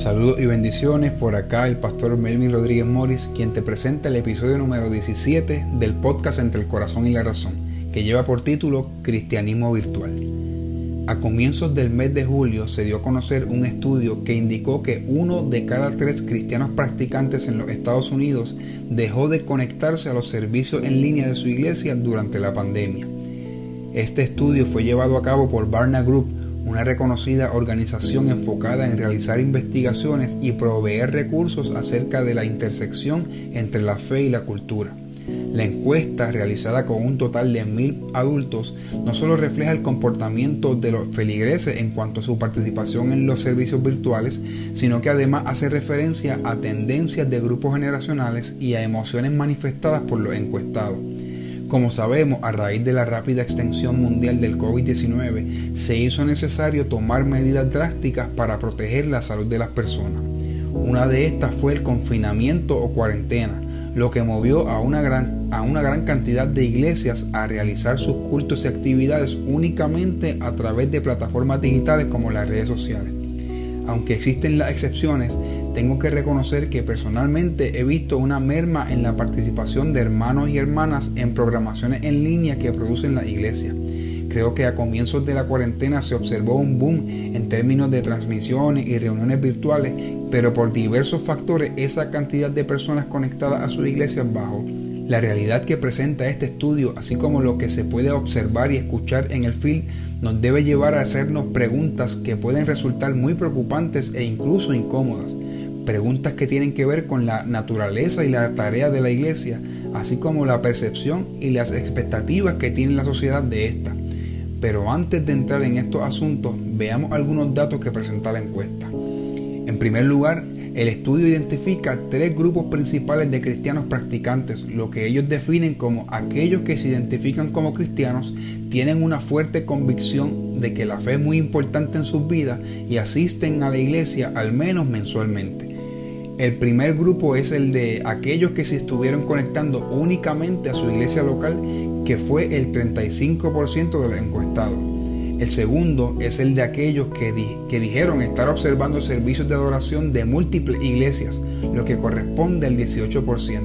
Saludos y bendiciones por acá el pastor Melvin Rodríguez Morris, quien te presenta el episodio número 17 del podcast Entre el Corazón y la Razón, que lleva por título Cristianismo Virtual. A comienzos del mes de julio se dio a conocer un estudio que indicó que uno de cada tres cristianos practicantes en los Estados Unidos dejó de conectarse a los servicios en línea de su iglesia durante la pandemia. Este estudio fue llevado a cabo por Barna Group, una reconocida organización enfocada en realizar investigaciones y proveer recursos acerca de la intersección entre la fe y la cultura. La encuesta, realizada con un total de mil adultos, no solo refleja el comportamiento de los feligreses en cuanto a su participación en los servicios virtuales, sino que además hace referencia a tendencias de grupos generacionales y a emociones manifestadas por los encuestados. Como sabemos, a raíz de la rápida extensión mundial del COVID-19, se hizo necesario tomar medidas drásticas para proteger la salud de las personas. Una de estas fue el confinamiento o cuarentena, lo que movió a una gran, a una gran cantidad de iglesias a realizar sus cultos y actividades únicamente a través de plataformas digitales como las redes sociales. Aunque existen las excepciones, tengo que reconocer que personalmente he visto una merma en la participación de hermanos y hermanas en programaciones en línea que producen la iglesia. Creo que a comienzos de la cuarentena se observó un boom en términos de transmisiones y reuniones virtuales, pero por diversos factores esa cantidad de personas conectadas a su iglesia bajó. La realidad que presenta este estudio, así como lo que se puede observar y escuchar en el film, nos debe llevar a hacernos preguntas que pueden resultar muy preocupantes e incluso incómodas preguntas que tienen que ver con la naturaleza y la tarea de la iglesia, así como la percepción y las expectativas que tiene la sociedad de esta. Pero antes de entrar en estos asuntos, veamos algunos datos que presenta la encuesta. En primer lugar, el estudio identifica tres grupos principales de cristianos practicantes, lo que ellos definen como aquellos que se identifican como cristianos, tienen una fuerte convicción de que la fe es muy importante en sus vidas y asisten a la iglesia al menos mensualmente. El primer grupo es el de aquellos que se estuvieron conectando únicamente a su iglesia local, que fue el 35% de los encuestados. El segundo es el de aquellos que, dijeron estar observando servicios de adoración de múltiples iglesias, lo que corresponde al 18%.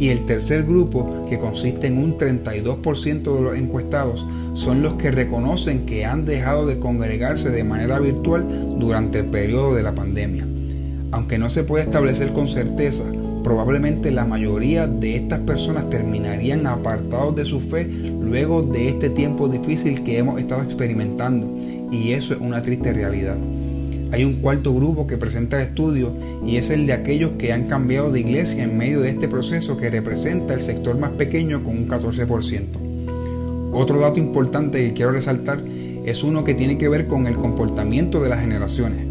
Y el tercer grupo, que consiste en un 32% de los encuestados, son los que reconocen que han dejado de congregarse de manera virtual durante el periodo de la pandemia. Aunque no se puede establecer con certeza, probablemente la mayoría de estas personas terminarían apartados de su fe luego de este tiempo difícil que hemos estado experimentando y eso es una triste realidad. Hay un cuarto grupo que presenta el estudio y es el de aquellos que han cambiado de iglesia en medio de este proceso que representa el sector más pequeño con un 14%. Otro dato importante que quiero resaltar es uno que tiene que ver con el comportamiento de las generaciones.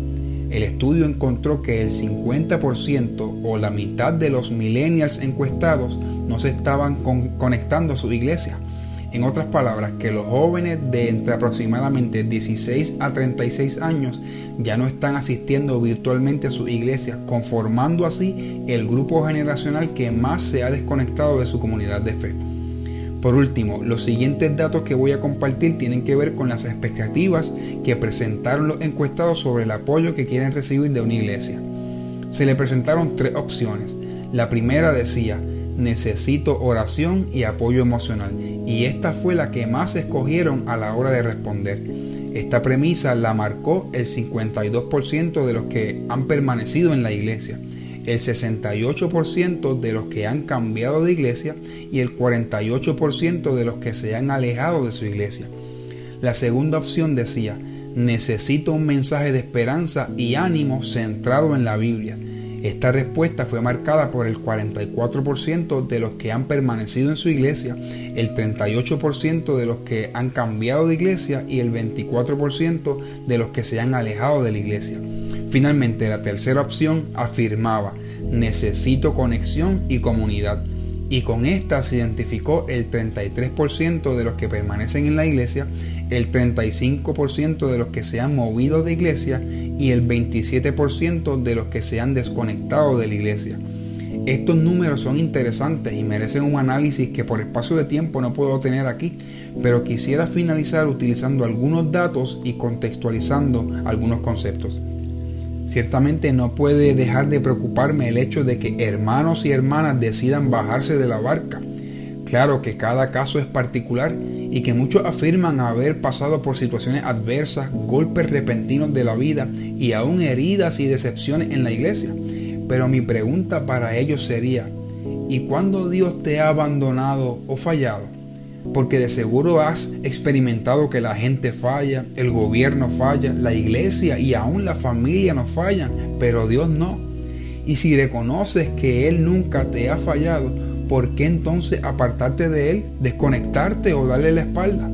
El estudio encontró que el 50% o la mitad de los millennials encuestados no se estaban conectando a su iglesia. En otras palabras, que los jóvenes de entre aproximadamente 16 a 36 años ya no están asistiendo virtualmente a su iglesia, conformando así el grupo generacional que más se ha desconectado de su comunidad de fe. Por último, los siguientes datos que voy a compartir tienen que ver con las expectativas que presentaron los encuestados sobre el apoyo que quieren recibir de una iglesia. Se le presentaron tres opciones. La primera decía, necesito oración y apoyo emocional, y esta fue la que más escogieron a la hora de responder. Esta premisa la marcó el 52% de los que han permanecido en la iglesia el 68% de los que han cambiado de iglesia y el 48% de los que se han alejado de su iglesia. La segunda opción decía, necesito un mensaje de esperanza y ánimo centrado en la Biblia. Esta respuesta fue marcada por el 44% de los que han permanecido en su iglesia, el 38% de los que han cambiado de iglesia y el 24% de los que se han alejado de la iglesia. Finalmente, la tercera opción afirmaba, necesito conexión y comunidad. Y con esta se identificó el 33% de los que permanecen en la iglesia, el 35% de los que se han movido de iglesia y el 27% de los que se han desconectado de la iglesia. Estos números son interesantes y merecen un análisis que por espacio de tiempo no puedo tener aquí, pero quisiera finalizar utilizando algunos datos y contextualizando algunos conceptos. Ciertamente no puede dejar de preocuparme el hecho de que hermanos y hermanas decidan bajarse de la barca. Claro que cada caso es particular y que muchos afirman haber pasado por situaciones adversas, golpes repentinos de la vida y aún heridas y decepciones en la iglesia. Pero mi pregunta para ellos sería, ¿y cuándo Dios te ha abandonado o fallado? Porque de seguro has experimentado que la gente falla, el gobierno falla, la iglesia y aún la familia nos fallan, pero Dios no. Y si reconoces que Él nunca te ha fallado, ¿por qué entonces apartarte de Él, desconectarte o darle la espalda?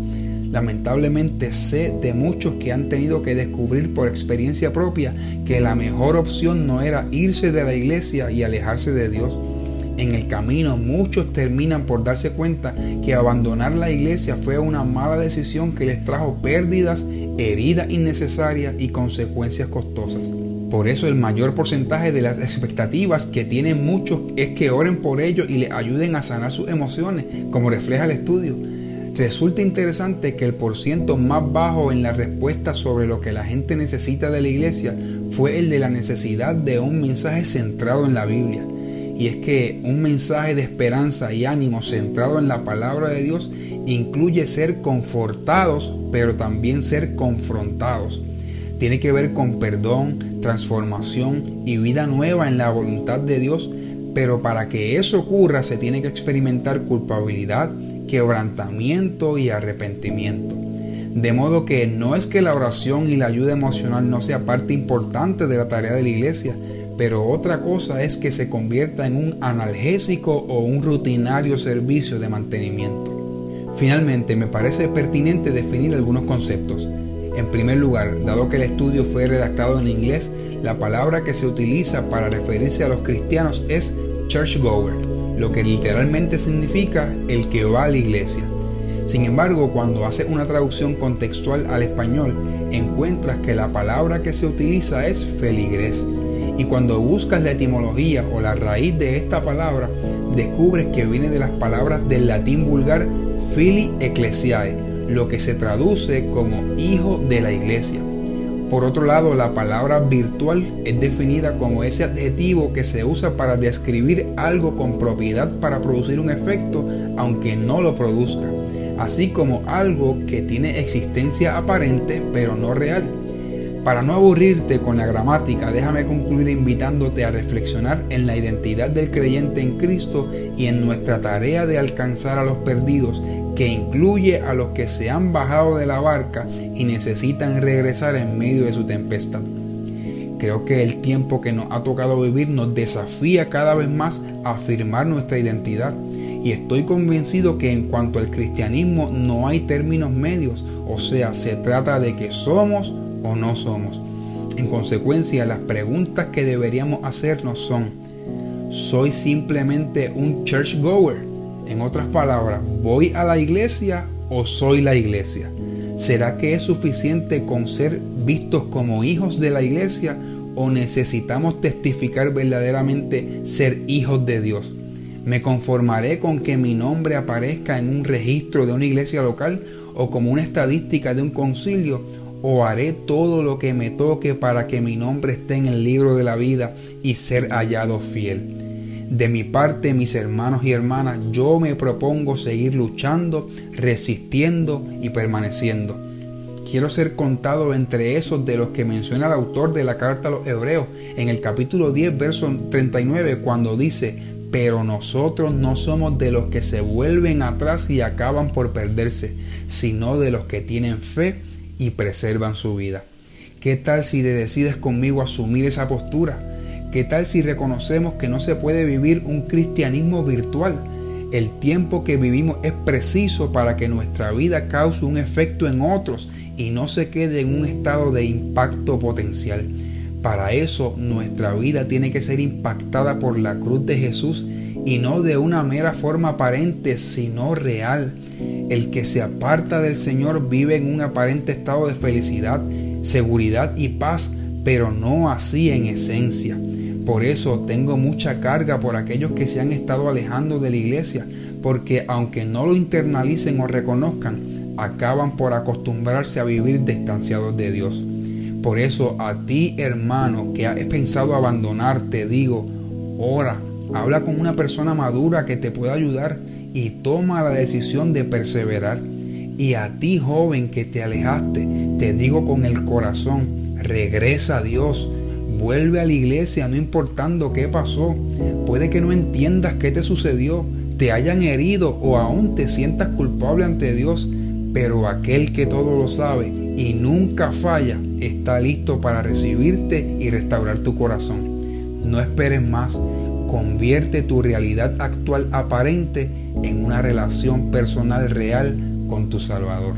Lamentablemente sé de muchos que han tenido que descubrir por experiencia propia que la mejor opción no era irse de la iglesia y alejarse de Dios en el camino muchos terminan por darse cuenta que abandonar la iglesia fue una mala decisión que les trajo pérdidas, heridas innecesarias y consecuencias costosas. Por eso el mayor porcentaje de las expectativas que tienen muchos es que oren por ellos y les ayuden a sanar sus emociones, como refleja el estudio. Resulta interesante que el porciento más bajo en la respuesta sobre lo que la gente necesita de la iglesia fue el de la necesidad de un mensaje centrado en la Biblia y es que un mensaje de esperanza y ánimo centrado en la palabra de Dios incluye ser confortados, pero también ser confrontados. Tiene que ver con perdón, transformación y vida nueva en la voluntad de Dios, pero para que eso ocurra se tiene que experimentar culpabilidad, quebrantamiento y arrepentimiento. De modo que no es que la oración y la ayuda emocional no sea parte importante de la tarea de la iglesia, pero otra cosa es que se convierta en un analgésico o un rutinario servicio de mantenimiento. Finalmente, me parece pertinente definir algunos conceptos. En primer lugar, dado que el estudio fue redactado en inglés, la palabra que se utiliza para referirse a los cristianos es churchgoer, lo que literalmente significa el que va a la iglesia. Sin embargo, cuando haces una traducción contextual al español, encuentras que la palabra que se utiliza es feligres, y cuando buscas la etimología o la raíz de esta palabra, descubres que viene de las palabras del latín vulgar fili ecclesiae, lo que se traduce como hijo de la iglesia. Por otro lado, la palabra virtual es definida como ese adjetivo que se usa para describir algo con propiedad para producir un efecto, aunque no lo produzca, así como algo que tiene existencia aparente pero no real. Para no aburrirte con la gramática, déjame concluir invitándote a reflexionar en la identidad del creyente en Cristo y en nuestra tarea de alcanzar a los perdidos, que incluye a los que se han bajado de la barca y necesitan regresar en medio de su tempestad. Creo que el tiempo que nos ha tocado vivir nos desafía cada vez más a afirmar nuestra identidad. Y estoy convencido que en cuanto al cristianismo no hay términos medios, o sea, se trata de que somos o no somos. En consecuencia, las preguntas que deberíamos hacernos son, ¿soy simplemente un church goer? En otras palabras, ¿voy a la iglesia o soy la iglesia? ¿Será que es suficiente con ser vistos como hijos de la iglesia o necesitamos testificar verdaderamente ser hijos de Dios? ¿Me conformaré con que mi nombre aparezca en un registro de una iglesia local o como una estadística de un concilio o haré todo lo que me toque para que mi nombre esté en el libro de la vida y ser hallado fiel. De mi parte, mis hermanos y hermanas, yo me propongo seguir luchando, resistiendo y permaneciendo. Quiero ser contado entre esos de los que menciona el autor de la carta a los Hebreos en el capítulo 10, verso 39, cuando dice, pero nosotros no somos de los que se vuelven atrás y acaban por perderse, sino de los que tienen fe y preservan su vida. ¿Qué tal si decides conmigo asumir esa postura? ¿Qué tal si reconocemos que no se puede vivir un cristianismo virtual? El tiempo que vivimos es preciso para que nuestra vida cause un efecto en otros y no se quede en un estado de impacto potencial. Para eso nuestra vida tiene que ser impactada por la cruz de Jesús y no de una mera forma aparente, sino real. El que se aparta del Señor vive en un aparente estado de felicidad, seguridad y paz, pero no así en esencia. Por eso tengo mucha carga por aquellos que se han estado alejando de la iglesia, porque aunque no lo internalicen o reconozcan, acaban por acostumbrarse a vivir distanciados de Dios. Por eso a ti hermano que has pensado abandonarte, digo, ora, habla con una persona madura que te pueda ayudar y toma la decisión de perseverar. Y a ti joven que te alejaste, te digo con el corazón, regresa a Dios, vuelve a la iglesia no importando qué pasó. Puede que no entiendas qué te sucedió, te hayan herido o aún te sientas culpable ante Dios, pero aquel que todo lo sabe y nunca falla está listo para recibirte y restaurar tu corazón. No esperes más, convierte tu realidad actual aparente en una relación personal real con tu Salvador.